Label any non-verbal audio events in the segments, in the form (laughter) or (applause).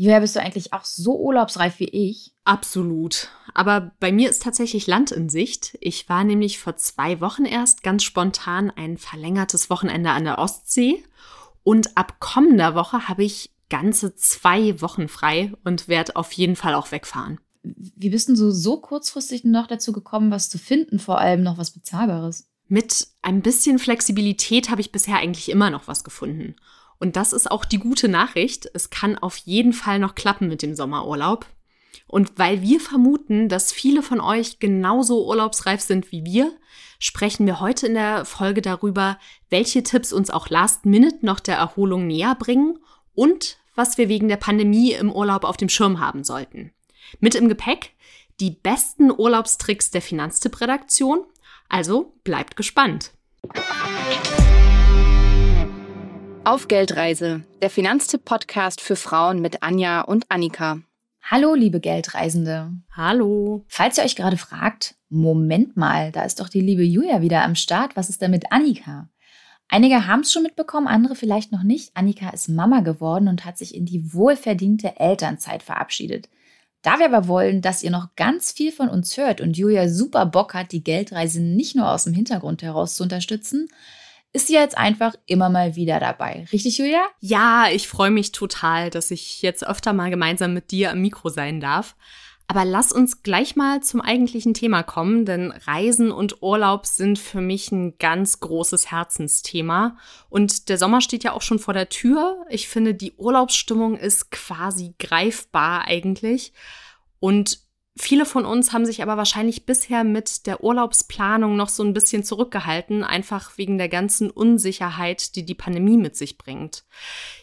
Julia, bist du eigentlich auch so urlaubsreif wie ich? Absolut. Aber bei mir ist tatsächlich Land in Sicht. Ich war nämlich vor zwei Wochen erst ganz spontan ein verlängertes Wochenende an der Ostsee. Und ab kommender Woche habe ich ganze zwei Wochen frei und werde auf jeden Fall auch wegfahren. Wie bist denn du so kurzfristig noch dazu gekommen, was zu finden, vor allem noch was Bezahlbares? Mit ein bisschen Flexibilität habe ich bisher eigentlich immer noch was gefunden. Und das ist auch die gute Nachricht. Es kann auf jeden Fall noch klappen mit dem Sommerurlaub. Und weil wir vermuten, dass viele von euch genauso urlaubsreif sind wie wir, sprechen wir heute in der Folge darüber, welche Tipps uns auch last minute noch der Erholung näher bringen und was wir wegen der Pandemie im Urlaub auf dem Schirm haben sollten. Mit im Gepäck die besten Urlaubstricks der Finanztipp-Redaktion. Also bleibt gespannt. Auf Geldreise, der Finanztipp-Podcast für Frauen mit Anja und Annika. Hallo, liebe Geldreisende. Hallo. Falls ihr euch gerade fragt, Moment mal, da ist doch die liebe Julia wieder am Start. Was ist denn mit Annika? Einige haben es schon mitbekommen, andere vielleicht noch nicht. Annika ist Mama geworden und hat sich in die wohlverdiente Elternzeit verabschiedet. Da wir aber wollen, dass ihr noch ganz viel von uns hört und Julia super Bock hat, die Geldreise nicht nur aus dem Hintergrund heraus zu unterstützen, ist sie jetzt einfach immer mal wieder dabei. Richtig, Julia? Ja, ich freue mich total, dass ich jetzt öfter mal gemeinsam mit dir am Mikro sein darf. Aber lass uns gleich mal zum eigentlichen Thema kommen, denn Reisen und Urlaub sind für mich ein ganz großes Herzensthema. Und der Sommer steht ja auch schon vor der Tür. Ich finde, die Urlaubsstimmung ist quasi greifbar eigentlich. Und Viele von uns haben sich aber wahrscheinlich bisher mit der Urlaubsplanung noch so ein bisschen zurückgehalten, einfach wegen der ganzen Unsicherheit, die die Pandemie mit sich bringt.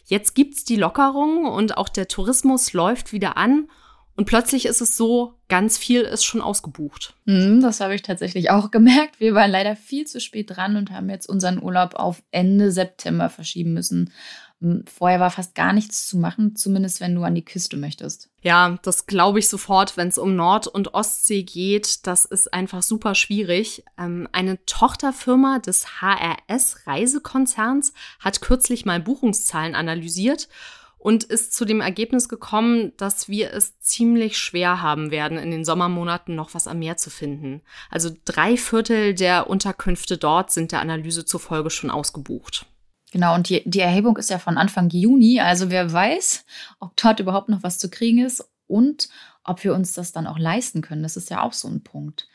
Jetzt gibt's die Lockerung und auch der Tourismus läuft wieder an und plötzlich ist es so, ganz viel ist schon ausgebucht. Mm, das habe ich tatsächlich auch gemerkt. Wir waren leider viel zu spät dran und haben jetzt unseren Urlaub auf Ende September verschieben müssen. Vorher war fast gar nichts zu machen, zumindest wenn du an die Küste möchtest. Ja, das glaube ich sofort, wenn es um Nord- und Ostsee geht. Das ist einfach super schwierig. Ähm, eine Tochterfirma des HRS Reisekonzerns hat kürzlich mal Buchungszahlen analysiert und ist zu dem Ergebnis gekommen, dass wir es ziemlich schwer haben werden, in den Sommermonaten noch was am Meer zu finden. Also drei Viertel der Unterkünfte dort sind der Analyse zufolge schon ausgebucht. Genau, und die, die Erhebung ist ja von Anfang Juni. Also wer weiß, ob dort überhaupt noch was zu kriegen ist und ob wir uns das dann auch leisten können. Das ist ja auch so ein Punkt.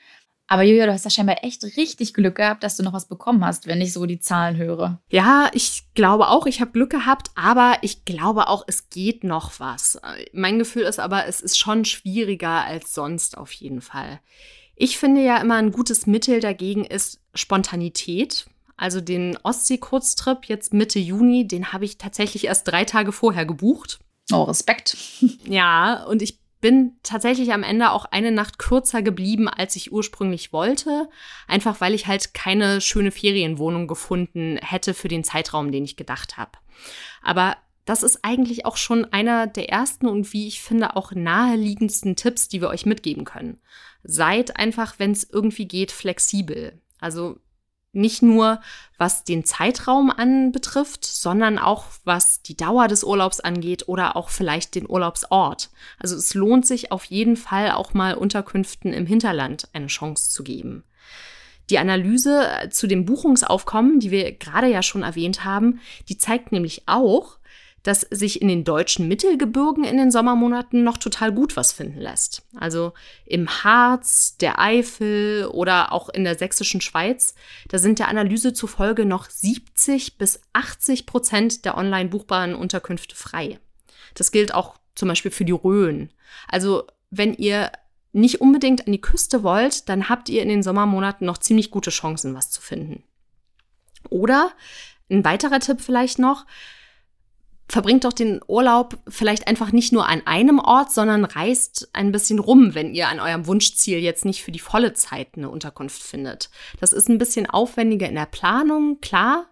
Aber Julia, du hast ja scheinbar echt richtig Glück gehabt, dass du noch was bekommen hast, wenn ich so die Zahlen höre. Ja, ich glaube auch, ich habe Glück gehabt, aber ich glaube auch, es geht noch was. Mein Gefühl ist aber, es ist schon schwieriger als sonst auf jeden Fall. Ich finde ja immer ein gutes Mittel dagegen ist Spontanität. Also den Ostsee-Kurztrip jetzt Mitte Juni, den habe ich tatsächlich erst drei Tage vorher gebucht. Oh, Respekt. (laughs) Ja, und ich bin tatsächlich am Ende auch eine Nacht kürzer geblieben, als ich ursprünglich wollte. Einfach weil ich halt keine schöne Ferienwohnung gefunden hätte für den Zeitraum, den ich gedacht habe. Aber das ist eigentlich auch schon einer der ersten und wie ich finde auch naheliegendsten Tipps, die wir euch mitgeben können. Seid einfach, wenn es irgendwie geht, flexibel. Also nicht nur was den Zeitraum anbetrifft, sondern auch was die Dauer des Urlaubs angeht oder auch vielleicht den Urlaubsort. Also es lohnt sich auf jeden Fall auch mal Unterkünften im Hinterland eine Chance zu geben. Die Analyse zu dem Buchungsaufkommen, die wir gerade ja schon erwähnt haben, die zeigt nämlich auch, dass sich in den deutschen Mittelgebirgen in den Sommermonaten noch total gut was finden lässt. Also im Harz, der Eifel oder auch in der sächsischen Schweiz, da sind der Analyse zufolge noch 70 bis 80 Prozent der online buchbaren Unterkünfte frei. Das gilt auch zum Beispiel für die Rhön. Also wenn ihr nicht unbedingt an die Küste wollt, dann habt ihr in den Sommermonaten noch ziemlich gute Chancen, was zu finden. Oder ein weiterer Tipp vielleicht noch, verbringt doch den Urlaub vielleicht einfach nicht nur an einem Ort, sondern reist ein bisschen rum, wenn ihr an eurem Wunschziel jetzt nicht für die volle Zeit eine Unterkunft findet. Das ist ein bisschen aufwendiger in der Planung, klar,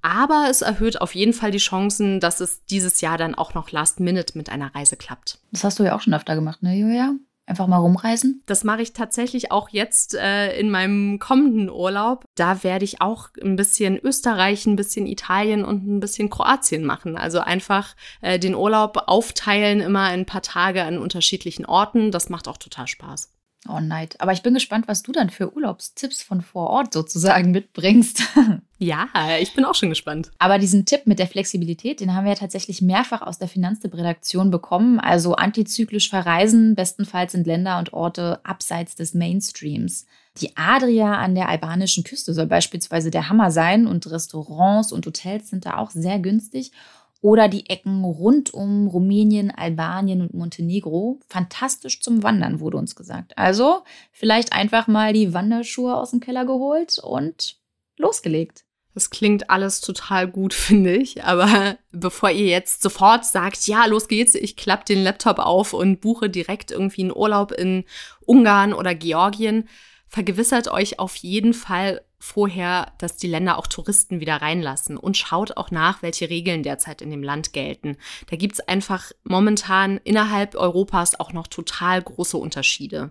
aber es erhöht auf jeden Fall die Chancen, dass es dieses Jahr dann auch noch last minute mit einer Reise klappt. Das hast du ja auch schon öfter gemacht, ne, Julia? Einfach mal rumreisen? Das mache ich tatsächlich auch jetzt äh, in meinem kommenden Urlaub. Da werde ich auch ein bisschen Österreich, ein bisschen Italien und ein bisschen Kroatien machen. Also einfach äh, den Urlaub aufteilen, immer ein paar Tage an unterschiedlichen Orten. Das macht auch total Spaß. Oh, Neid. Aber ich bin gespannt, was du dann für Urlaubstipps von vor Ort sozusagen mitbringst. (laughs) Ja, ich bin auch schon gespannt. Aber diesen Tipp mit der Flexibilität, den haben wir ja tatsächlich mehrfach aus der Finanztipp-Redaktion bekommen. Also antizyklisch verreisen, bestenfalls in Länder und Orte abseits des Mainstreams. Die Adria an der albanischen Küste soll beispielsweise der Hammer sein und Restaurants und Hotels sind da auch sehr günstig oder die Ecken rund um Rumänien, Albanien und Montenegro. Fantastisch zum Wandern, wurde uns gesagt. Also vielleicht einfach mal die Wanderschuhe aus dem Keller geholt und losgelegt. Das klingt alles total gut, (laughs) finde ich. Aber bevor ihr jetzt sofort sagt, ja, los geht's, ich klappe den Laptop auf und buche direkt irgendwie einen Urlaub in Ungarn oder Georgien, vergewissert euch auf jeden Fall vorher, dass die Länder auch Touristen wieder reinlassen und schaut auch nach, welche Regeln derzeit in dem Land gelten. Da gibt es einfach momentan innerhalb Europas auch noch total große Unterschiede.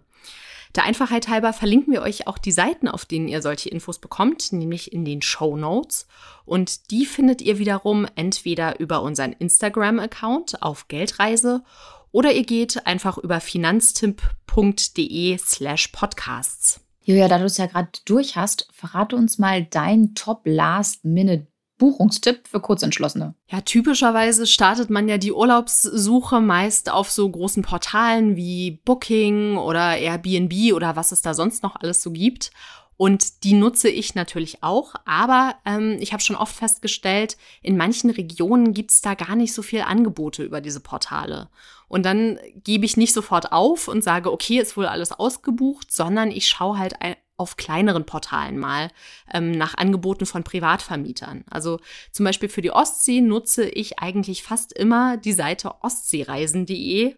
Der Einfachheit halber verlinken wir euch auch die Seiten, auf denen ihr solche Infos bekommt, nämlich in den Show Notes. Und die findet ihr wiederum entweder über unseren Instagram-Account auf Geldreise oder ihr geht einfach über finanztipp.de slash podcasts. Julia, da du es ja gerade durch hast, verrate uns mal dein Top-Last-Minute Buchungstipp für Kurzentschlossene? Ja, typischerweise startet man ja die Urlaubssuche meist auf so großen Portalen wie Booking oder Airbnb oder was es da sonst noch alles so gibt. Und die nutze ich natürlich auch, aber ähm, ich habe schon oft festgestellt, in manchen Regionen gibt es da gar nicht so viel Angebote über diese Portale. Und dann gebe ich nicht sofort auf und sage, okay, ist wohl alles ausgebucht, sondern ich schaue halt auf kleineren Portalen mal ähm, nach Angeboten von Privatvermietern. Also zum Beispiel für die Ostsee nutze ich eigentlich fast immer die Seite ostseereisen.de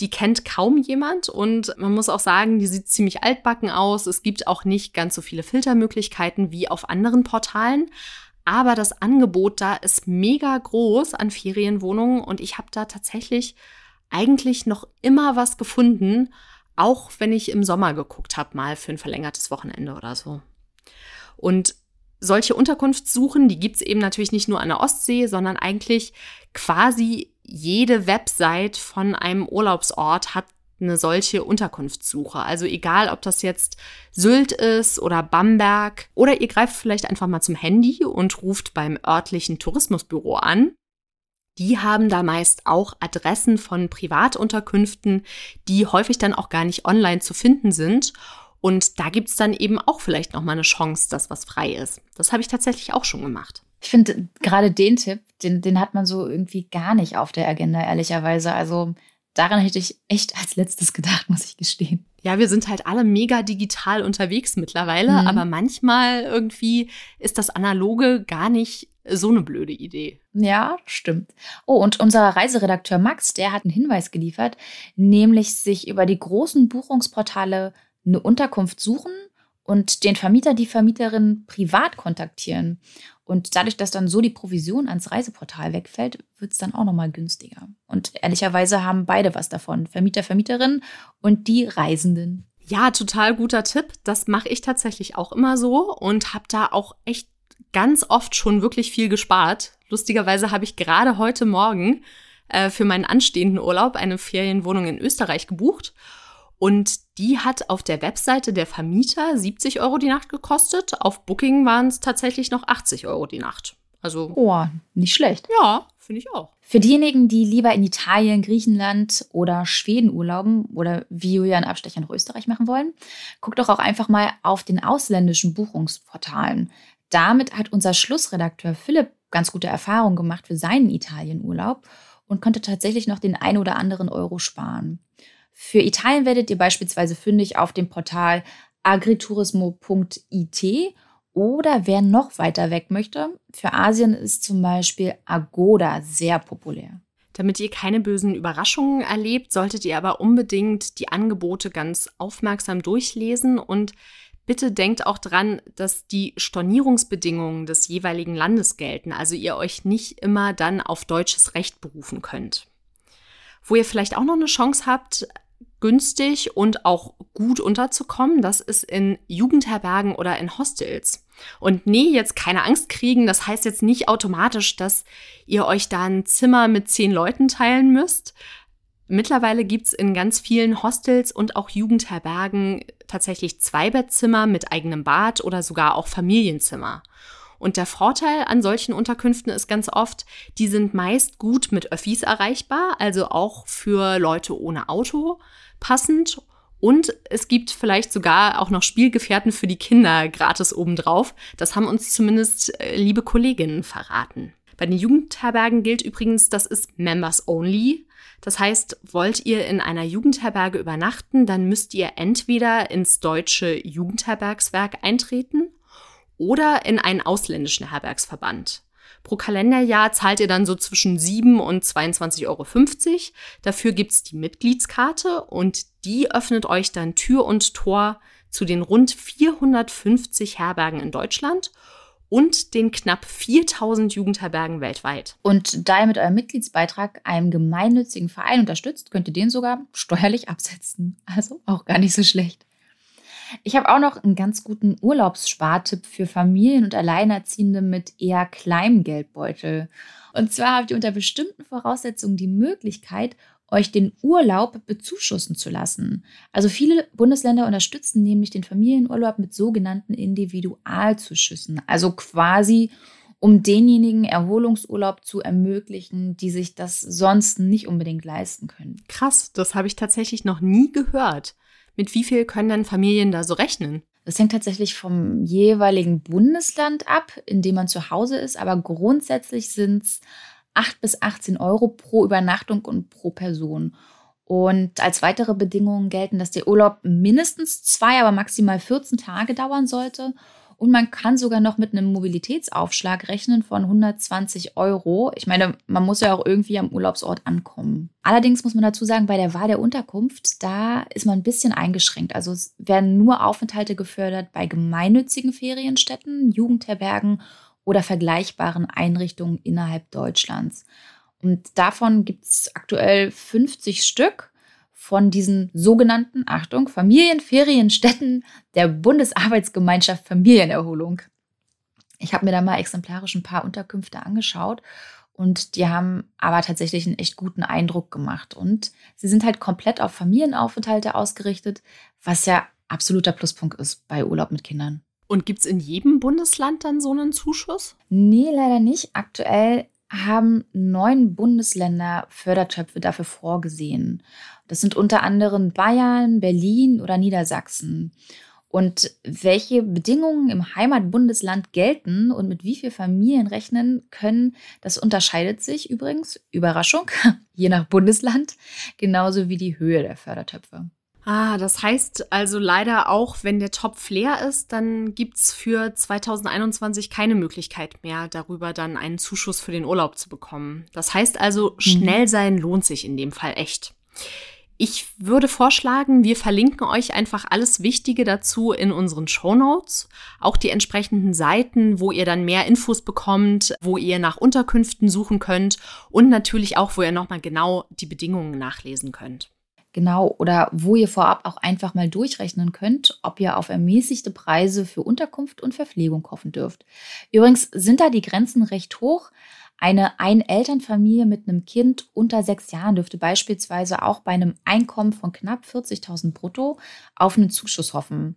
die kennt kaum jemand und man muss auch sagen, die sieht ziemlich altbacken aus. Es gibt auch nicht ganz so viele Filtermöglichkeiten wie auf anderen Portalen. Aber das Angebot da ist mega groß an Ferienwohnungen und ich habe da tatsächlich eigentlich noch immer was gefunden, auch wenn ich im Sommer geguckt habe, mal für ein verlängertes Wochenende oder so. Und solche Unterkunftssuchen, die gibt es eben natürlich nicht nur an der Ostsee, sondern eigentlich quasi jede Website von einem Urlaubsort hat eine solche Unterkunftssuche. Also egal, ob das jetzt Sylt ist oder Bamberg oder ihr greift vielleicht einfach mal zum Handy und ruft beim örtlichen Tourismusbüro an. Die haben da meist auch Adressen von Privatunterkünften, die häufig dann auch gar nicht online zu finden sind. Und da gibt es dann eben auch vielleicht noch mal eine Chance, dass was frei ist. Das habe ich tatsächlich auch schon gemacht. Ich finde gerade den Tipp, den, den hat man so irgendwie gar nicht auf der Agenda, ehrlicherweise. Also daran hätte ich echt als letztes gedacht, muss ich gestehen. Ja, wir sind halt alle mega digital unterwegs mittlerweile, mhm. aber manchmal irgendwie ist das Analoge gar nicht so eine blöde Idee. Ja, stimmt. Oh, und unser Reiseredakteur Max, der hat einen Hinweis geliefert, nämlich sich über die großen Buchungsportale eine Unterkunft suchen und den Vermieter, die Vermieterin privat kontaktieren. Und dadurch, dass dann so die Provision ans Reiseportal wegfällt, wird es dann auch nochmal günstiger. Und ehrlicherweise haben beide was davon. Vermieter, Vermieterin und die Reisenden. Ja, total guter Tipp. Das mache ich tatsächlich auch immer so und habe da auch echt ganz oft schon wirklich viel gespart. Lustigerweise habe ich gerade heute Morgen äh, für meinen anstehenden Urlaub eine Ferienwohnung in Österreich gebucht und die hat auf der Webseite der Vermieter 70 Euro die Nacht gekostet. Auf Booking waren es tatsächlich noch 80 Euro die Nacht. Also. Oh, nicht schlecht. Ja, finde ich auch. Für diejenigen, die lieber in Italien, Griechenland oder Schweden urlauben oder wie Julia einen Abstecher nach Österreich machen wollen, guckt doch auch einfach mal auf den ausländischen Buchungsportalen. Damit hat unser Schlussredakteur Philipp ganz gute Erfahrungen gemacht für seinen Italienurlaub und konnte tatsächlich noch den ein oder anderen Euro sparen. Für Italien werdet ihr beispielsweise fündig auf dem Portal agriturismo.it oder wer noch weiter weg möchte, für Asien ist zum Beispiel Agoda sehr populär. Damit ihr keine bösen Überraschungen erlebt, solltet ihr aber unbedingt die Angebote ganz aufmerksam durchlesen und bitte denkt auch dran, dass die Stornierungsbedingungen des jeweiligen Landes gelten, also ihr euch nicht immer dann auf deutsches Recht berufen könnt. Wo ihr vielleicht auch noch eine Chance habt, günstig und auch gut unterzukommen. Das ist in Jugendherbergen oder in Hostels. Und nee, jetzt keine Angst kriegen. Das heißt jetzt nicht automatisch, dass ihr euch da ein Zimmer mit zehn Leuten teilen müsst. Mittlerweile gibt's in ganz vielen Hostels und auch Jugendherbergen tatsächlich Zweibettzimmer mit eigenem Bad oder sogar auch Familienzimmer. Und der Vorteil an solchen Unterkünften ist ganz oft, die sind meist gut mit Öffis erreichbar, also auch für Leute ohne Auto passend. Und es gibt vielleicht sogar auch noch Spielgefährten für die Kinder gratis obendrauf. Das haben uns zumindest äh, liebe Kolleginnen verraten. Bei den Jugendherbergen gilt übrigens, das ist Members Only. Das heißt, wollt ihr in einer Jugendherberge übernachten, dann müsst ihr entweder ins deutsche Jugendherbergswerk eintreten oder in einen ausländischen Herbergsverband. Pro Kalenderjahr zahlt ihr dann so zwischen 7 und 22,50 Euro. Dafür gibt's die Mitgliedskarte und die öffnet euch dann Tür und Tor zu den rund 450 Herbergen in Deutschland und den knapp 4000 Jugendherbergen weltweit. Und da ihr mit eurem Mitgliedsbeitrag einen gemeinnützigen Verein unterstützt, könnt ihr den sogar steuerlich absetzen. Also auch gar nicht so schlecht. Ich habe auch noch einen ganz guten Urlaubsspartipp für Familien und Alleinerziehende mit eher kleinem Geldbeutel. Und zwar habt ihr unter bestimmten Voraussetzungen die Möglichkeit, euch den Urlaub bezuschussen zu lassen. Also viele Bundesländer unterstützen nämlich den Familienurlaub mit sogenannten Individualzuschüssen. Also quasi um denjenigen Erholungsurlaub zu ermöglichen, die sich das sonst nicht unbedingt leisten können. Krass, das habe ich tatsächlich noch nie gehört. Mit wie viel können denn Familien da so rechnen? Das hängt tatsächlich vom jeweiligen Bundesland ab, in dem man zu Hause ist, aber grundsätzlich sind es 8 bis 18 Euro pro Übernachtung und pro Person. Und als weitere Bedingungen gelten, dass der Urlaub mindestens zwei, aber maximal 14 Tage dauern sollte und man kann sogar noch mit einem Mobilitätsaufschlag rechnen von 120 Euro. Ich meine, man muss ja auch irgendwie am Urlaubsort ankommen. Allerdings muss man dazu sagen, bei der Wahl der Unterkunft, da ist man ein bisschen eingeschränkt. Also es werden nur Aufenthalte gefördert bei gemeinnützigen Ferienstätten, Jugendherbergen oder vergleichbaren Einrichtungen innerhalb Deutschlands. Und davon gibt es aktuell 50 Stück von diesen sogenannten, Achtung, Familienferienstätten der Bundesarbeitsgemeinschaft Familienerholung. Ich habe mir da mal exemplarisch ein paar Unterkünfte angeschaut und die haben aber tatsächlich einen echt guten Eindruck gemacht. Und sie sind halt komplett auf Familienaufenthalte ausgerichtet, was ja absoluter Pluspunkt ist bei Urlaub mit Kindern. Und gibt es in jedem Bundesland dann so einen Zuschuss? Nee, leider nicht. Aktuell haben neun Bundesländer Fördertöpfe dafür vorgesehen. Das sind unter anderem Bayern, Berlin oder Niedersachsen. Und welche Bedingungen im Heimatbundesland gelten und mit wie viel Familien rechnen können, das unterscheidet sich übrigens, Überraschung, (laughs) je nach Bundesland, genauso wie die Höhe der Fördertöpfe. Ah, das heißt also leider auch, wenn der Topf leer ist, dann gibt's für 2021 keine Möglichkeit mehr, darüber dann einen Zuschuss für den Urlaub zu bekommen. Das heißt also, mhm. schnell sein lohnt sich in dem Fall echt. Ich würde vorschlagen, wir verlinken euch einfach alles Wichtige dazu in unseren Show Notes, auch die entsprechenden Seiten, wo ihr dann mehr Infos bekommt, wo ihr nach Unterkünften suchen könnt und natürlich auch, wo ihr nochmal genau die Bedingungen nachlesen könnt. Genau, oder wo ihr vorab auch einfach mal durchrechnen könnt, ob ihr auf ermäßigte Preise für Unterkunft und Verpflegung hoffen dürft. Übrigens sind da die Grenzen recht hoch. Eine Einelternfamilie mit einem Kind unter sechs Jahren dürfte beispielsweise auch bei einem Einkommen von knapp 40.000 brutto auf einen Zuschuss hoffen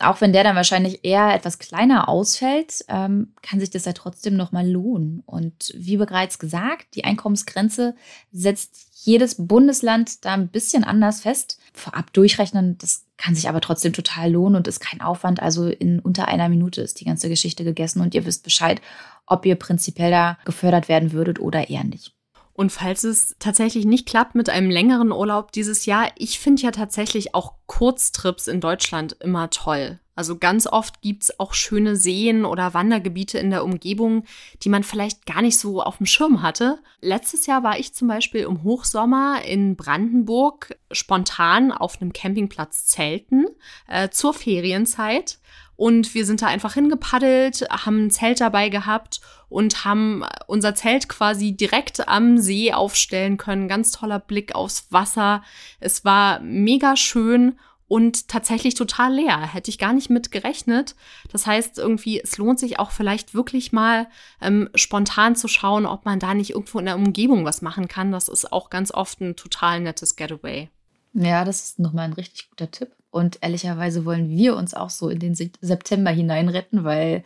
auch wenn der dann wahrscheinlich eher etwas kleiner ausfällt, ähm, kann sich das ja trotzdem nochmal lohnen. Und wie bereits gesagt, die Einkommensgrenze setzt jedes Bundesland da ein bisschen anders fest. Vorab durchrechnen, das kann sich aber trotzdem total lohnen und ist kein Aufwand. Also in unter einer Minute ist die ganze Geschichte gegessen und ihr wisst Bescheid, ob ihr prinzipiell da gefördert werden würdet oder eher nicht. Und falls es tatsächlich nicht klappt mit einem längeren Urlaub dieses Jahr, ich finde ja tatsächlich auch Kurztrips in Deutschland immer toll. Also ganz oft gibt's auch schöne Seen oder Wandergebiete in der Umgebung, die man vielleicht gar nicht so auf dem Schirm hatte. Letztes Jahr war ich zum Beispiel im Hochsommer in Brandenburg spontan auf einem Campingplatz zelten äh, zur Ferienzeit. Und wir sind da einfach hingepaddelt, haben ein Zelt dabei gehabt und haben unser Zelt quasi direkt am See aufstellen können. Ganz toller Blick aufs Wasser. Es war mega schön und tatsächlich total leer. Hätte ich gar nicht mit gerechnet. Das heißt, irgendwie, es lohnt sich auch vielleicht wirklich mal ähm, spontan zu schauen, ob man da nicht irgendwo in der Umgebung was machen kann. Das ist auch ganz oft ein total nettes Getaway. Ja, das ist nochmal ein richtig guter Tipp. Und ehrlicherweise wollen wir uns auch so in den September hineinretten, weil,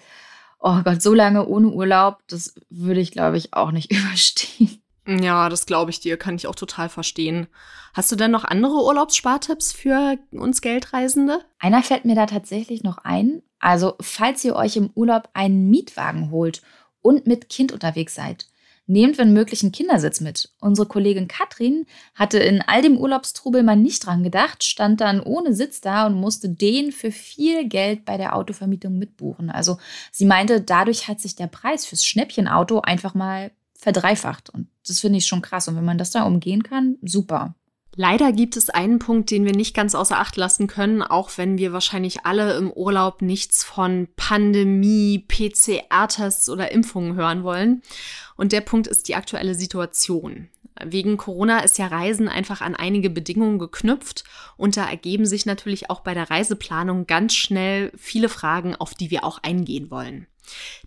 oh Gott, so lange ohne Urlaub, das würde ich, glaube ich, auch nicht (laughs) überstehen. Ja, das glaube ich dir, kann ich auch total verstehen. Hast du denn noch andere Urlaubsspartipps für uns Geldreisende? Einer fällt mir da tatsächlich noch ein. Also, falls ihr euch im Urlaub einen Mietwagen holt und mit Kind unterwegs seid, nehmt wenn möglich einen Kindersitz mit. Unsere Kollegin Katrin hatte in all dem Urlaubstrubel mal nicht dran gedacht, stand dann ohne Sitz da und musste den für viel Geld bei der Autovermietung mitbuchen. Also sie meinte, dadurch hat sich der Preis fürs Schnäppchenauto einfach mal verdreifacht. Und das finde ich schon krass. Und wenn man das da umgehen kann, super. Leider gibt es einen Punkt, den wir nicht ganz außer Acht lassen können, auch wenn wir wahrscheinlich alle im Urlaub nichts von Pandemie, PCR-Tests oder Impfungen hören wollen. Und der Punkt ist die aktuelle Situation. Wegen Corona ist ja Reisen einfach an einige Bedingungen geknüpft und da ergeben sich natürlich auch bei der Reiseplanung ganz schnell viele Fragen, auf die wir auch eingehen wollen.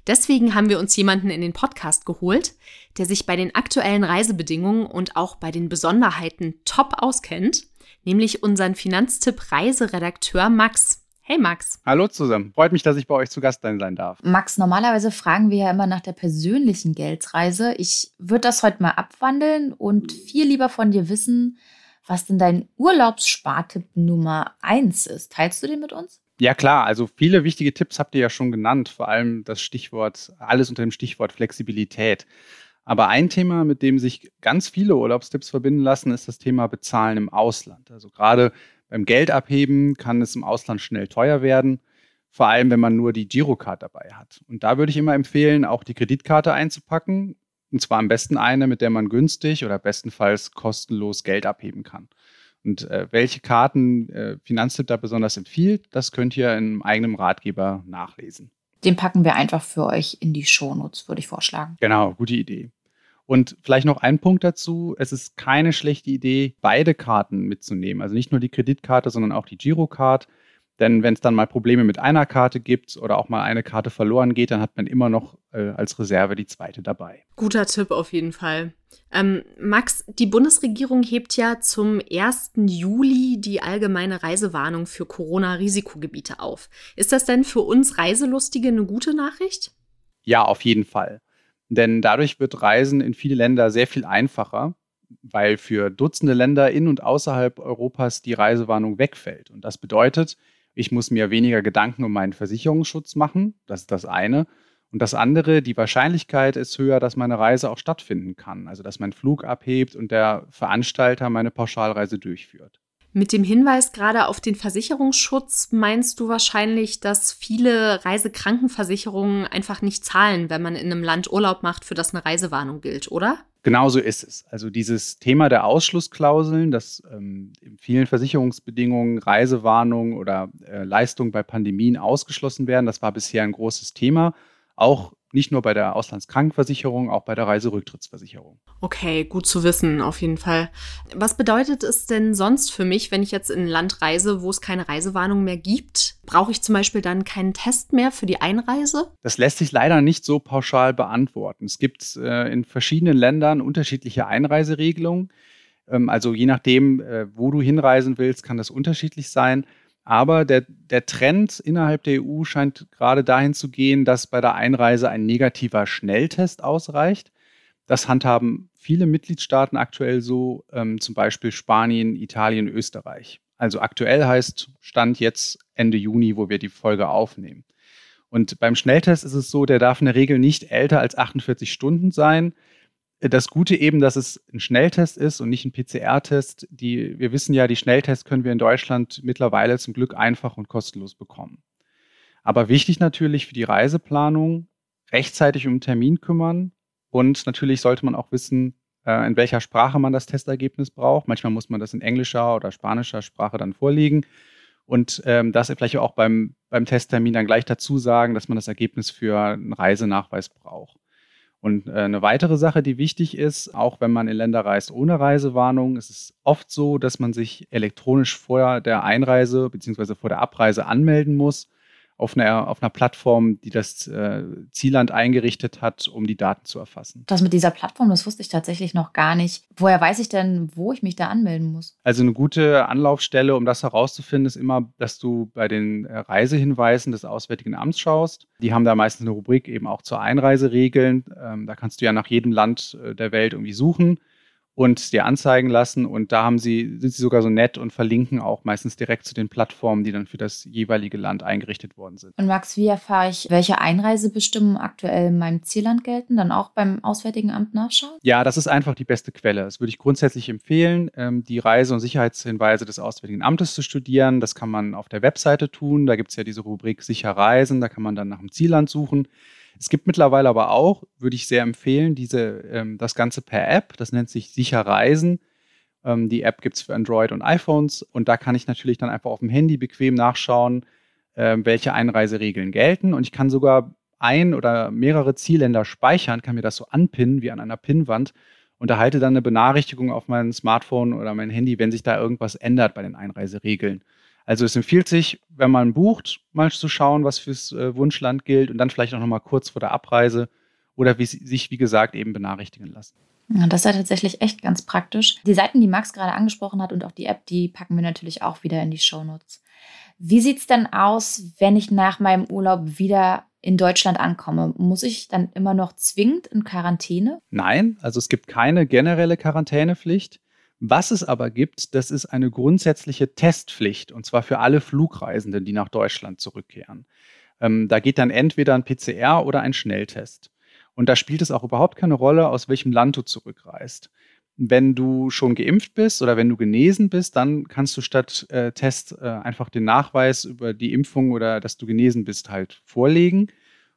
Deswegen haben wir uns jemanden in den Podcast geholt, der sich bei den aktuellen Reisebedingungen und auch bei den Besonderheiten top auskennt, nämlich unseren Finanztipp Reiseredakteur Max. Hey Max. Hallo zusammen. Freut mich, dass ich bei euch zu Gast sein darf. Max, normalerweise fragen wir ja immer nach der persönlichen Geldreise. Ich würde das heute mal abwandeln und viel lieber von dir wissen, was denn dein Urlaubsspartipp Nummer eins ist. Teilst du den mit uns? Ja klar, also viele wichtige Tipps habt ihr ja schon genannt, vor allem das Stichwort, alles unter dem Stichwort Flexibilität. Aber ein Thema, mit dem sich ganz viele Urlaubstipps verbinden lassen, ist das Thema Bezahlen im Ausland. Also gerade beim Geld abheben kann es im Ausland schnell teuer werden, vor allem wenn man nur die Girocard dabei hat. Und da würde ich immer empfehlen, auch die Kreditkarte einzupacken. Und zwar am besten eine, mit der man günstig oder bestenfalls kostenlos Geld abheben kann. Und äh, welche Karten äh, Finanztipp da besonders empfiehlt, das könnt ihr in eigenem Ratgeber nachlesen. Den packen wir einfach für euch in die Shownotes, würde ich vorschlagen. Genau, gute Idee. Und vielleicht noch ein Punkt dazu. Es ist keine schlechte Idee, beide Karten mitzunehmen. Also nicht nur die Kreditkarte, sondern auch die Girocard. Denn wenn es dann mal Probleme mit einer Karte gibt oder auch mal eine Karte verloren geht, dann hat man immer noch äh, als Reserve die zweite dabei. Guter Tipp auf jeden Fall. Ähm, Max, die Bundesregierung hebt ja zum 1. Juli die allgemeine Reisewarnung für Corona-Risikogebiete auf. Ist das denn für uns Reiselustige eine gute Nachricht? Ja, auf jeden Fall. Denn dadurch wird Reisen in viele Länder sehr viel einfacher, weil für Dutzende Länder in und außerhalb Europas die Reisewarnung wegfällt. Und das bedeutet, ich muss mir weniger Gedanken um meinen Versicherungsschutz machen. Das ist das eine. Und das andere, die Wahrscheinlichkeit ist höher, dass meine Reise auch stattfinden kann. Also dass mein Flug abhebt und der Veranstalter meine Pauschalreise durchführt. Mit dem Hinweis gerade auf den Versicherungsschutz meinst du wahrscheinlich, dass viele Reisekrankenversicherungen einfach nicht zahlen, wenn man in einem Land Urlaub macht, für das eine Reisewarnung gilt, oder? Genauso ist es. Also dieses Thema der Ausschlussklauseln, dass ähm, in vielen Versicherungsbedingungen Reisewarnungen oder äh, Leistungen bei Pandemien ausgeschlossen werden, das war bisher ein großes Thema. Auch nicht nur bei der Auslandskrankenversicherung, auch bei der Reiserücktrittsversicherung. Okay, gut zu wissen, auf jeden Fall. Was bedeutet es denn sonst für mich, wenn ich jetzt in ein Land reise, wo es keine Reisewarnung mehr gibt? Brauche ich zum Beispiel dann keinen Test mehr für die Einreise? Das lässt sich leider nicht so pauschal beantworten. Es gibt äh, in verschiedenen Ländern unterschiedliche Einreiseregelungen. Ähm, also je nachdem, äh, wo du hinreisen willst, kann das unterschiedlich sein. Aber der, der Trend innerhalb der EU scheint gerade dahin zu gehen, dass bei der Einreise ein negativer Schnelltest ausreicht. Das handhaben viele Mitgliedstaaten aktuell so, ähm, zum Beispiel Spanien, Italien, Österreich. Also aktuell heißt Stand jetzt Ende Juni, wo wir die Folge aufnehmen. Und beim Schnelltest ist es so, der darf in der Regel nicht älter als 48 Stunden sein das Gute eben, dass es ein Schnelltest ist und nicht ein PCR-Test. wir wissen ja, die Schnelltests können wir in Deutschland mittlerweile zum Glück einfach und kostenlos bekommen. Aber wichtig natürlich für die Reiseplanung, rechtzeitig um einen Termin kümmern und natürlich sollte man auch wissen, äh, in welcher Sprache man das Testergebnis braucht. Manchmal muss man das in englischer oder spanischer Sprache dann vorlegen. und ähm, das vielleicht auch beim, beim Testtermin dann gleich dazu sagen, dass man das Ergebnis für einen Reisenachweis braucht. Und äh, eine weitere Sache, die wichtig ist, auch wenn man in Länder reist ohne Reisewarnung, ist es oft so, dass man sich elektronisch vor der Einreise bzw. vor der Abreise anmelden muss auf einer, auf einer Plattform, die das äh, Zielland eingerichtet hat, um die Daten zu erfassen. Das mit dieser Plattform, das wusste ich tatsächlich noch gar nicht. Woher weiß ich denn, wo ich mich da anmelden muss? Also eine gute Anlaufstelle, um das herauszufinden, ist immer, dass du bei den äh, Reisehinweisen des Auswärtigen Amts schaust. Die haben da meistens eine Rubrik eben auch zur Einreiseregeln. Ähm, da kannst du ja nach jedem Land äh, der Welt irgendwie suchen und dir anzeigen lassen. Und da haben sie, sind sie sogar so nett und verlinken auch meistens direkt zu den Plattformen, die dann für das jeweilige Land eingerichtet worden sind. Und Max, wie erfahre ich, welche Einreisebestimmungen aktuell in meinem Zielland gelten? Dann auch beim Auswärtigen Amt nachschauen? Ja, das ist einfach die beste Quelle. Das würde ich grundsätzlich empfehlen, ähm, die Reise- und Sicherheitshinweise des Auswärtigen Amtes zu studieren. Das kann man auf der Webseite tun. Da gibt es ja diese Rubrik Sicher Reisen. Da kann man dann nach dem Zielland suchen. Es gibt mittlerweile aber auch, würde ich sehr empfehlen, diese, ähm, das Ganze per App. Das nennt sich Sicher Reisen. Ähm, die App gibt es für Android und iPhones und da kann ich natürlich dann einfach auf dem Handy bequem nachschauen, ähm, welche Einreiseregeln gelten. Und ich kann sogar ein oder mehrere Zielländer speichern, kann mir das so anpinnen wie an einer Pinnwand und erhalte dann eine Benachrichtigung auf mein Smartphone oder mein Handy, wenn sich da irgendwas ändert bei den Einreiseregeln. Also es empfiehlt sich, wenn man bucht, mal zu schauen, was fürs äh, Wunschland gilt und dann vielleicht auch noch mal kurz vor der Abreise oder wie, sich, wie gesagt, eben benachrichtigen lassen. Ja, das ist ja tatsächlich echt ganz praktisch. Die Seiten, die Max gerade angesprochen hat und auch die App, die packen wir natürlich auch wieder in die Shownotes. Wie sieht es denn aus, wenn ich nach meinem Urlaub wieder in Deutschland ankomme? Muss ich dann immer noch zwingend in Quarantäne? Nein, also es gibt keine generelle Quarantänepflicht. Was es aber gibt, das ist eine grundsätzliche Testpflicht, und zwar für alle Flugreisenden, die nach Deutschland zurückkehren. Ähm, da geht dann entweder ein PCR oder ein Schnelltest. Und da spielt es auch überhaupt keine Rolle, aus welchem Land du zurückreist. Wenn du schon geimpft bist oder wenn du genesen bist, dann kannst du statt äh, Test äh, einfach den Nachweis über die Impfung oder dass du genesen bist halt vorlegen.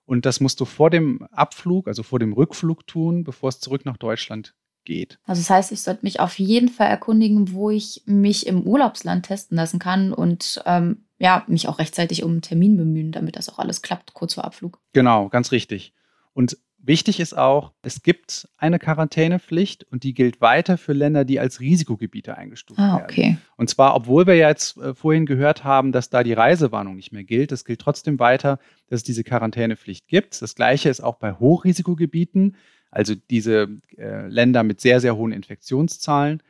Und das musst du vor dem Abflug, also vor dem Rückflug tun, bevor es zurück nach Deutschland geht. Also das heißt, ich sollte mich auf jeden Fall erkundigen, wo ich mich im Urlaubsland testen lassen kann und ähm, ja, mich auch rechtzeitig um einen Termin bemühen, damit das auch alles klappt, kurz vor Abflug. Genau, ganz richtig. Und wichtig ist auch, es gibt eine Quarantänepflicht und die gilt weiter für Länder, die als Risikogebiete eingestuft ah, okay. werden. Und zwar, obwohl wir ja jetzt äh, vorhin gehört haben, dass da die Reisewarnung nicht mehr gilt, es gilt trotzdem weiter, dass es diese Quarantänepflicht gibt. Das gleiche ist auch bei Hochrisikogebieten also diese äh, Länder mit sehr, sehr hohen Infektionszahlen.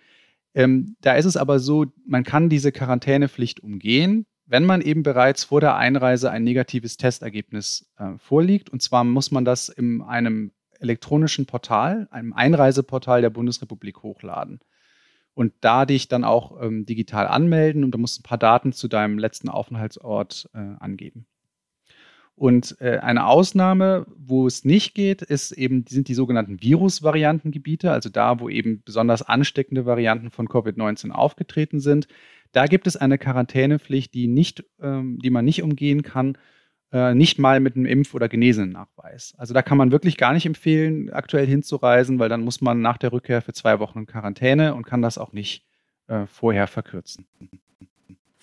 Ähm, da ist es aber so, man kann diese Quarantänepflicht umgehen, wenn man eben bereits vor der Einreise ein negatives Testergebnis äh, vorliegt. Und zwar muss man das in einem elektronischen Portal, einem Einreiseportal der Bundesrepublik hochladen. Und da dich dann auch ähm, digital anmelden und du musst ein paar Daten zu deinem letzten Aufenthaltsort äh, angeben. Und äh, eine Ausnahme, wo es nicht geht, ist eben, sind die sogenannten Virusvariantengebiete, also da, wo eben besonders ansteckende Varianten von Covid-19 aufgetreten sind. Da gibt es eine Quarantänepflicht, die, nicht, ähm, die man nicht umgehen kann, äh, nicht mal mit einem Impf- oder Genesenen-Nachweis. Also da kann man wirklich gar nicht empfehlen, aktuell hinzureisen, weil dann muss man nach der Rückkehr für zwei Wochen in Quarantäne und kann das auch nicht äh, vorher verkürzen.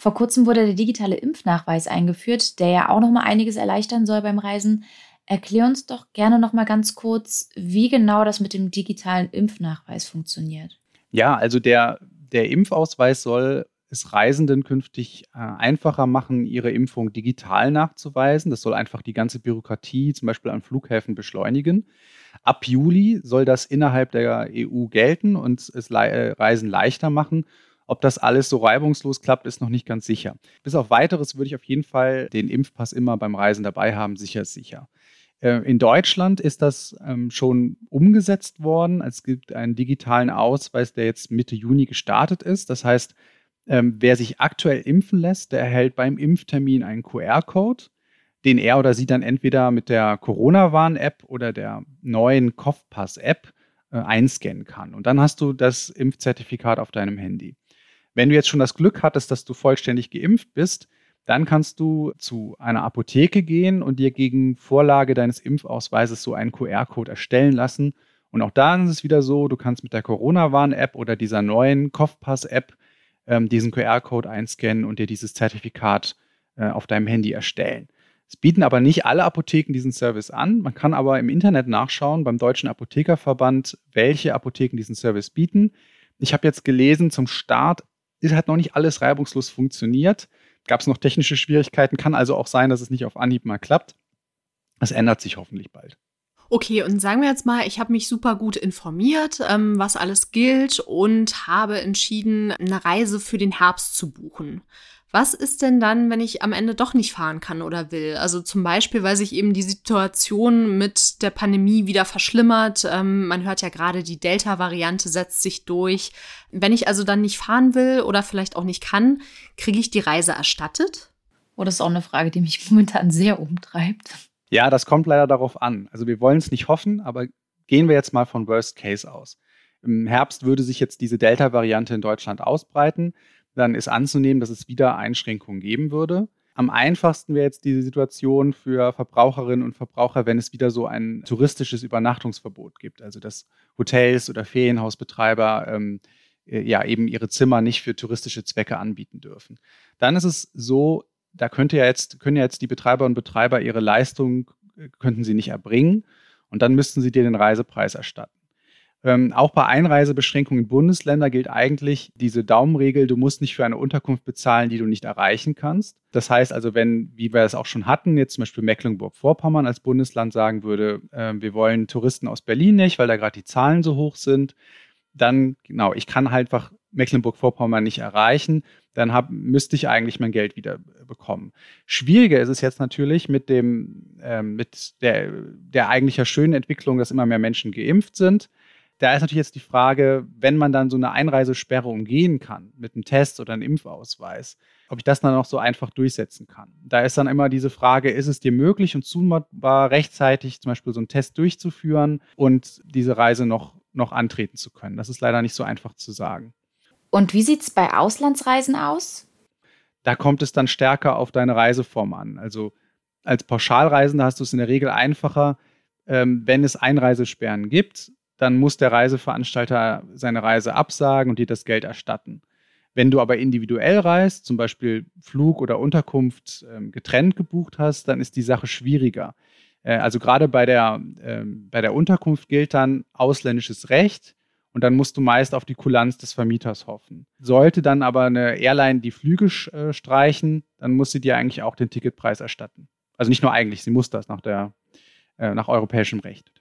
Vor kurzem wurde der digitale Impfnachweis eingeführt, der ja auch noch mal einiges erleichtern soll beim Reisen. Erklär uns doch gerne noch mal ganz kurz, wie genau das mit dem digitalen Impfnachweis funktioniert. Ja, also der, der Impfausweis soll es Reisenden künftig äh, einfacher machen, ihre Impfung digital nachzuweisen. Das soll einfach die ganze Bürokratie, zum Beispiel an Flughäfen, beschleunigen. Ab Juli soll das innerhalb der EU gelten und es le äh, Reisen leichter machen. Ob das alles so reibungslos klappt, ist noch nicht ganz sicher. Bis auf weiteres würde ich auf jeden Fall den Impfpass immer beim Reisen dabei haben, sicher ist sicher. Äh, in Deutschland ist das ähm, schon umgesetzt worden. Es gibt einen digitalen Ausweis, der jetzt Mitte Juni gestartet ist. Das heißt, ähm, wer sich aktuell impfen lässt, der erhält beim Impftermin einen QR-Code, den er oder sie dann entweder mit der Corona-Warn-App oder der neuen Kopfpass-App äh, einscannen kann. Und dann hast du das Impfzertifikat auf deinem Handy. Wenn du jetzt schon das Glück hattest, dass du vollständig geimpft bist, dann kannst du zu einer Apotheke gehen und dir gegen Vorlage deines Impfausweises so einen QR-Code erstellen lassen. Und auch da ist es wieder so, du kannst mit der Corona-Warn-App oder dieser neuen Kopfpass-App ähm, diesen QR-Code einscannen und dir dieses Zertifikat äh, auf deinem Handy erstellen. Es bieten aber nicht alle Apotheken diesen Service an. Man kann aber im Internet nachschauen beim Deutschen Apothekerverband, welche Apotheken diesen Service bieten. Ich habe jetzt gelesen, zum Start halt noch nicht alles reibungslos funktioniert. Gab es noch technische Schwierigkeiten, kann also auch sein, dass es nicht auf Anhieb mal klappt. Das ändert sich hoffentlich bald. Okay, und sagen wir jetzt mal, ich habe mich super gut informiert, ähm, was alles gilt und habe entschieden, eine Reise für den Herbst zu buchen. Was ist denn dann, wenn ich am Ende doch nicht fahren kann oder will? Also zum Beispiel, weil sich eben die Situation mit der Pandemie wieder verschlimmert. Ähm, man hört ja gerade, die Delta-Variante setzt sich durch. Wenn ich also dann nicht fahren will oder vielleicht auch nicht kann, kriege ich die Reise erstattet? Oh, das ist auch eine Frage, die mich (laughs) momentan sehr umtreibt. Ja, das kommt leider darauf an. Also wir wollen es nicht hoffen, aber gehen wir jetzt mal von Worst Case aus. Im Herbst würde sich jetzt diese Delta-Variante in Deutschland ausbreiten dann ist anzunehmen, dass es wieder Einschränkungen geben würde. Am einfachsten wäre jetzt diese Situation für Verbraucherinnen und Verbraucher, wenn es wieder so ein touristisches Übernachtungsverbot gibt. Also dass Hotels oder Ferienhausbetreiber ähm, äh, ja eben ihre Zimmer nicht für touristische Zwecke anbieten dürfen. Dann ist es so, da könnte ja jetzt, können ja jetzt die Betreiber und Betreiber ihre Leistung, äh, könnten sie nicht erbringen und dann müssten sie dir den Reisepreis erstatten. Ähm, auch bei Einreisebeschränkungen in Bundesländer gilt eigentlich diese Daumenregel, du musst nicht für eine Unterkunft bezahlen, die du nicht erreichen kannst. Das heißt also, wenn, wie wir es auch schon hatten, jetzt zum Beispiel Mecklenburg-Vorpommern als Bundesland sagen würde, äh, wir wollen Touristen aus Berlin nicht, weil da gerade die Zahlen so hoch sind, dann, genau, ich kann halt einfach Mecklenburg-Vorpommern nicht erreichen, dann hab, müsste ich eigentlich mein Geld wieder bekommen. Schwieriger ist es jetzt natürlich mit dem, äh, mit der, der eigentlich ja schönen Entwicklung, dass immer mehr Menschen geimpft sind da ist natürlich jetzt die Frage, wenn man dann so eine Einreisesperre umgehen kann mit einem Test oder einem Impfausweis, ob ich das dann auch so einfach durchsetzen kann. Da ist dann immer diese Frage, ist es dir möglich und zumutbar, rechtzeitig zum Beispiel so einen Test durchzuführen und diese Reise noch, noch antreten zu können. Das ist leider nicht so einfach zu sagen. Und wie sieht es bei Auslandsreisen aus? Da kommt es dann stärker auf deine Reiseform an. Also als Pauschalreisender hast du es in der Regel einfacher, ähm, wenn es Einreisesperren gibt dann muss der Reiseveranstalter seine Reise absagen und dir das Geld erstatten. Wenn du aber individuell reist, zum Beispiel Flug oder Unterkunft ähm, getrennt gebucht hast, dann ist die Sache schwieriger. Äh, also gerade bei der, äh, bei der Unterkunft gilt dann ausländisches Recht und dann musst du meist auf die Kulanz des Vermieters hoffen. Sollte dann aber eine Airline die Flüge äh, streichen, dann muss sie dir eigentlich auch den Ticketpreis erstatten. Also nicht nur eigentlich, sie muss das nach, der, äh, nach europäischem Recht.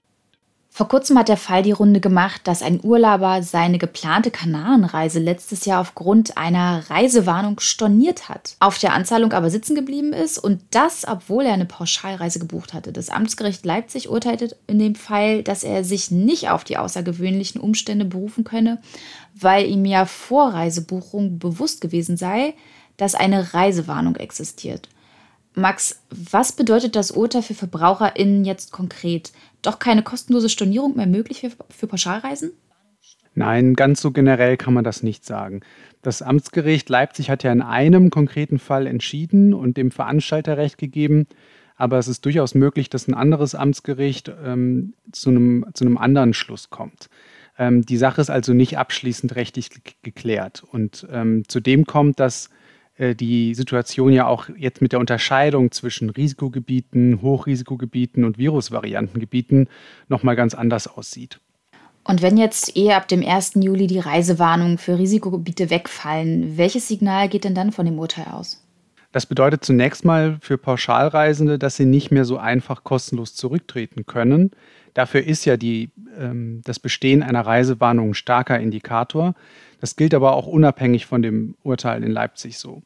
Vor kurzem hat der Fall die Runde gemacht, dass ein Urlauber seine geplante Kanarenreise letztes Jahr aufgrund einer Reisewarnung storniert hat, auf der Anzahlung aber sitzen geblieben ist und das, obwohl er eine Pauschalreise gebucht hatte. Das Amtsgericht Leipzig urteilte in dem Fall, dass er sich nicht auf die außergewöhnlichen Umstände berufen könne, weil ihm ja vor Reisebuchung bewusst gewesen sei, dass eine Reisewarnung existiert. Max, was bedeutet das Urteil für VerbraucherInnen jetzt konkret? Doch keine kostenlose Stornierung mehr möglich für, für Pauschalreisen? Nein, ganz so generell kann man das nicht sagen. Das Amtsgericht Leipzig hat ja in einem konkreten Fall entschieden und dem Veranstalter Recht gegeben. Aber es ist durchaus möglich, dass ein anderes Amtsgericht ähm, zu, einem, zu einem anderen Schluss kommt. Ähm, die Sache ist also nicht abschließend rechtlich geklärt. Und ähm, zudem kommt, dass die Situation ja auch jetzt mit der Unterscheidung zwischen Risikogebieten, Hochrisikogebieten und Virusvariantengebieten nochmal ganz anders aussieht. Und wenn jetzt eher ab dem 1. Juli die Reisewarnungen für Risikogebiete wegfallen, welches Signal geht denn dann von dem Urteil aus? Das bedeutet zunächst mal für Pauschalreisende, dass sie nicht mehr so einfach kostenlos zurücktreten können. Dafür ist ja die, ähm, das Bestehen einer Reisewarnung ein starker Indikator. Das gilt aber auch unabhängig von dem Urteil in Leipzig so.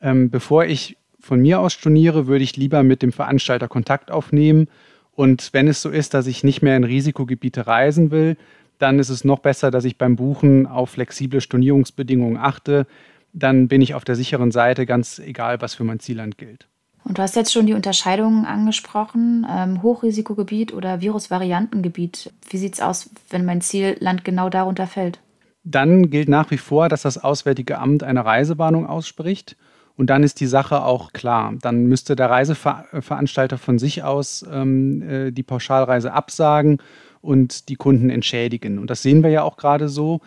Ähm, bevor ich von mir aus storniere, würde ich lieber mit dem Veranstalter Kontakt aufnehmen. Und wenn es so ist, dass ich nicht mehr in Risikogebiete reisen will, dann ist es noch besser, dass ich beim Buchen auf flexible Stornierungsbedingungen achte. Dann bin ich auf der sicheren Seite, ganz egal, was für mein Zielland gilt. Und du hast jetzt schon die Unterscheidungen angesprochen, ähm, Hochrisikogebiet oder Virusvariantengebiet. Wie sieht es aus, wenn mein Zielland genau darunter fällt? Dann gilt nach wie vor, dass das Auswärtige Amt eine Reisewarnung ausspricht. Und dann ist die Sache auch klar. Dann müsste der Reiseveranstalter von sich aus ähm, äh, die Pauschalreise absagen und die Kunden entschädigen. Und das sehen wir ja auch gerade so.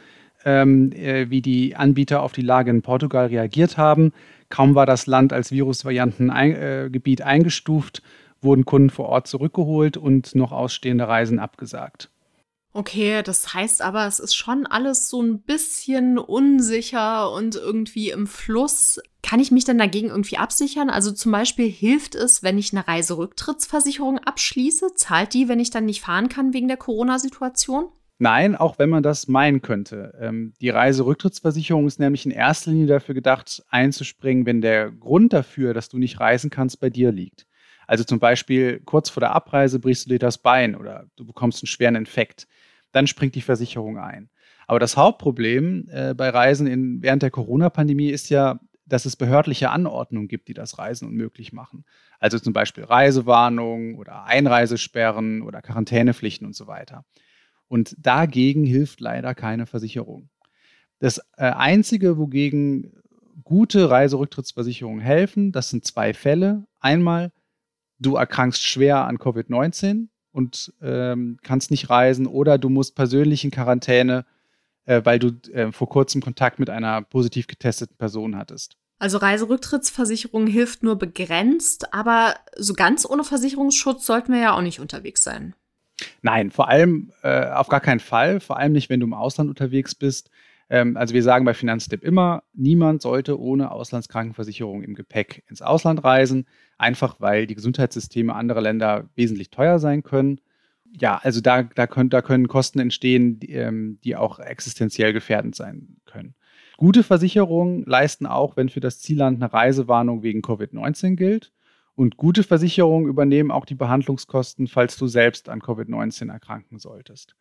Ähm, äh, wie die Anbieter auf die Lage in Portugal reagiert haben. Kaum war das Land als Virusvariantengebiet ein, äh, eingestuft, wurden Kunden vor Ort zurückgeholt und noch ausstehende Reisen abgesagt. Okay, das heißt aber, es ist schon alles so ein bisschen unsicher und irgendwie im Fluss. Kann ich mich denn dagegen irgendwie absichern? Also zum Beispiel hilft es, wenn ich eine Reiserücktrittsversicherung abschließe? Zahlt die, wenn ich dann nicht fahren kann wegen der Corona-Situation? Nein, auch wenn man das meinen könnte. Ähm, die Reiserücktrittsversicherung ist nämlich in erster Linie dafür gedacht, einzuspringen, wenn der Grund dafür, dass du nicht reisen kannst, bei dir liegt. Also zum Beispiel kurz vor der Abreise brichst du dir das Bein oder du bekommst einen schweren Infekt dann springt die Versicherung ein. Aber das Hauptproblem äh, bei Reisen in, während der Corona-Pandemie ist ja, dass es behördliche Anordnungen gibt, die das Reisen unmöglich machen. Also zum Beispiel Reisewarnungen oder Einreisesperren oder Quarantänepflichten und so weiter. Und dagegen hilft leider keine Versicherung. Das äh, Einzige, wogegen gute Reiserücktrittsversicherungen helfen, das sind zwei Fälle. Einmal, du erkrankst schwer an Covid-19 und ähm, kannst nicht reisen oder du musst persönlich in Quarantäne, äh, weil du äh, vor kurzem Kontakt mit einer positiv getesteten Person hattest. Also Reiserücktrittsversicherung hilft nur begrenzt, aber so ganz ohne Versicherungsschutz sollten wir ja auch nicht unterwegs sein. Nein, vor allem äh, auf gar keinen Fall, vor allem nicht, wenn du im Ausland unterwegs bist. Ähm, also wir sagen bei Finanztipp immer, niemand sollte ohne Auslandskrankenversicherung im Gepäck ins Ausland reisen, einfach weil die Gesundheitssysteme anderer Länder wesentlich teuer sein können. Ja, also da, da, können, da können Kosten entstehen, die, ähm, die auch existenziell gefährdend sein können. Gute Versicherungen leisten auch, wenn für das Zielland eine Reisewarnung wegen Covid-19 gilt. Und gute Versicherungen übernehmen auch die Behandlungskosten, falls du selbst an Covid-19 erkranken solltest.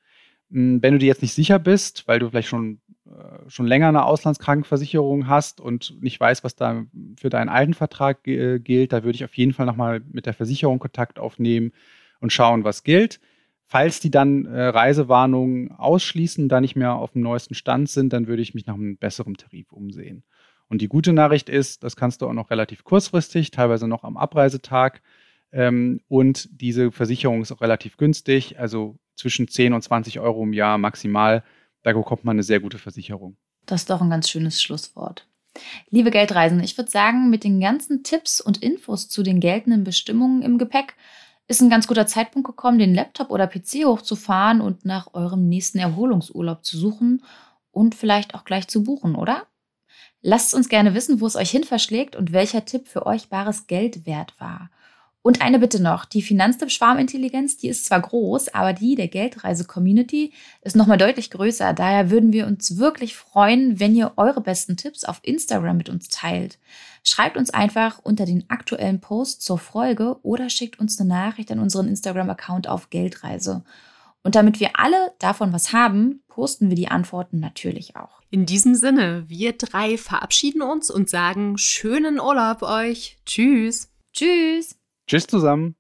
Hm, wenn du dir jetzt nicht sicher bist, weil du vielleicht schon, äh, schon länger eine Auslandskrankenversicherung hast und nicht weißt, was da für deinen alten Vertrag äh, gilt, da würde ich auf jeden Fall nochmal mit der Versicherung Kontakt aufnehmen und schauen, was gilt. Falls die dann äh, Reisewarnungen ausschließen, da nicht mehr auf dem neuesten Stand sind, dann würde ich mich nach einem besseren Tarif umsehen. Und die gute Nachricht ist, das kannst du auch noch relativ kurzfristig, teilweise noch am Abreisetag. Ähm, und diese Versicherung ist auch relativ günstig. Also zwischen 10 und 20 Euro im Jahr maximal. Da bekommt man eine sehr gute Versicherung. Das ist doch ein ganz schönes Schlusswort. Liebe Geldreisende, ich würde sagen, mit den ganzen Tipps und Infos zu den geltenden Bestimmungen im Gepäck ist ein ganz guter Zeitpunkt gekommen, den Laptop oder PC hochzufahren und nach eurem nächsten Erholungsurlaub zu suchen und vielleicht auch gleich zu buchen, oder? Lasst uns gerne wissen, wo es euch hin verschlägt und welcher Tipp für euch bares Geld wert war. Und eine Bitte noch, die Finanztipp-Schwarmintelligenz, die ist zwar groß, aber die der Geldreise-Community ist nochmal deutlich größer. Daher würden wir uns wirklich freuen, wenn ihr eure besten Tipps auf Instagram mit uns teilt. Schreibt uns einfach unter den aktuellen Post zur Folge oder schickt uns eine Nachricht an unseren Instagram-Account auf Geldreise. Und damit wir alle davon was haben, posten wir die Antworten natürlich auch. In diesem Sinne, wir drei verabschieden uns und sagen schönen Urlaub euch. Tschüss. Tschüss. Tschüss zusammen.